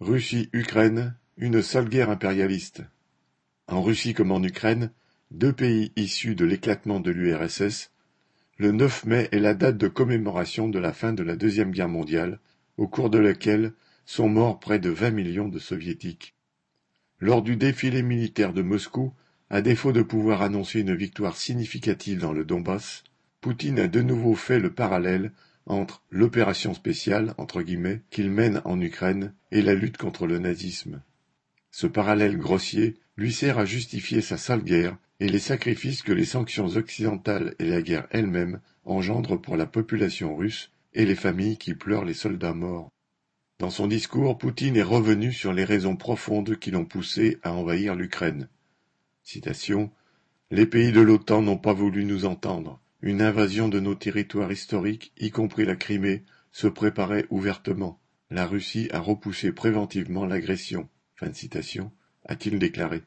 Russie-Ukraine, une sale guerre impérialiste. En Russie comme en Ukraine, deux pays issus de l'éclatement de l'URSS, le 9 mai est la date de commémoration de la fin de la Deuxième Guerre mondiale, au cours de laquelle sont morts près de 20 millions de soviétiques. Lors du défilé militaire de Moscou, à défaut de pouvoir annoncer une victoire significative dans le Donbass, Poutine a de nouveau fait le parallèle entre l'opération spéciale qu'il mène en Ukraine et la lutte contre le nazisme. Ce parallèle grossier lui sert à justifier sa sale guerre et les sacrifices que les sanctions occidentales et la guerre elle-même engendrent pour la population russe et les familles qui pleurent les soldats morts. Dans son discours, Poutine est revenu sur les raisons profondes qui l'ont poussé à envahir l'Ukraine. Citation Les pays de l'OTAN n'ont pas voulu nous entendre. Une invasion de nos territoires historiques, y compris la Crimée, se préparait ouvertement. La Russie a repoussé préventivement l'agression. A-t-il déclaré.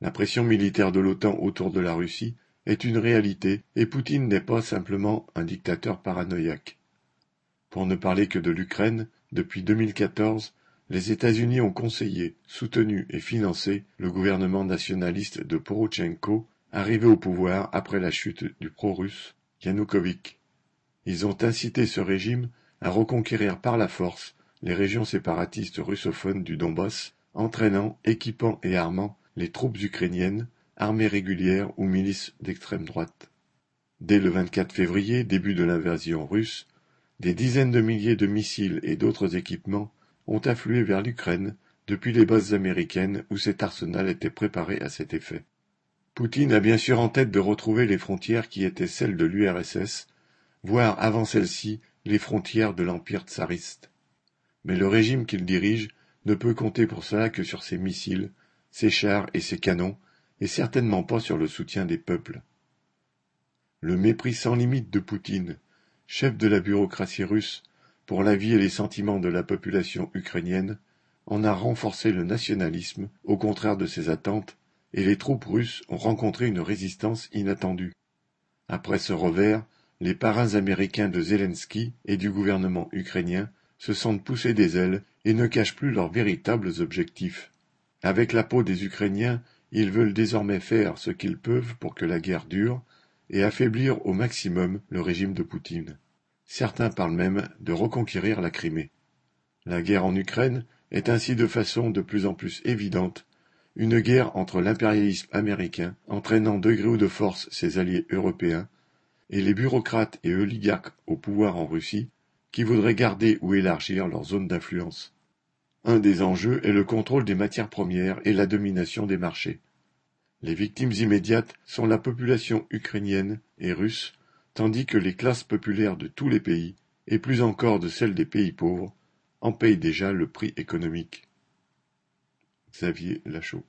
La pression militaire de l'OTAN autour de la Russie est une réalité et Poutine n'est pas simplement un dictateur paranoïaque. Pour ne parler que de l'Ukraine, depuis 2014, les États-Unis ont conseillé, soutenu et financé le gouvernement nationaliste de Porochenko arrivé au pouvoir après la chute du pro-russe Yanukovych. Ils ont incité ce régime à reconquérir par la force les régions séparatistes russophones du Donbass, entraînant, équipant et armant les troupes ukrainiennes, armées régulières ou milices d'extrême droite. Dès le 24 février, début de l'invasion russe, des dizaines de milliers de missiles et d'autres équipements ont afflué vers l'Ukraine depuis les bases américaines où cet arsenal était préparé à cet effet. Poutine a bien sûr en tête de retrouver les frontières qui étaient celles de l'URSS, voire avant celles-ci les frontières de l'Empire tsariste. Mais le régime qu'il dirige ne peut compter pour cela que sur ses missiles, ses chars et ses canons, et certainement pas sur le soutien des peuples. Le mépris sans limite de Poutine, chef de la bureaucratie russe, pour la vie et les sentiments de la population ukrainienne, en a renforcé le nationalisme, au contraire de ses attentes, et les troupes russes ont rencontré une résistance inattendue. Après ce revers, les parrains américains de Zelensky et du gouvernement ukrainien se sentent poussés des ailes et ne cachent plus leurs véritables objectifs. Avec la peau des Ukrainiens, ils veulent désormais faire ce qu'ils peuvent pour que la guerre dure et affaiblir au maximum le régime de Poutine. Certains parlent même de reconquérir la Crimée. La guerre en Ukraine est ainsi de façon de plus en plus évidente une guerre entre l'impérialisme américain, entraînant de gré ou de force ses alliés européens, et les bureaucrates et oligarques au pouvoir en Russie, qui voudraient garder ou élargir leur zone d'influence. Un des enjeux est le contrôle des matières premières et la domination des marchés. Les victimes immédiates sont la population ukrainienne et russe, tandis que les classes populaires de tous les pays, et plus encore de celles des pays pauvres, en payent déjà le prix économique. Xavier Lachaud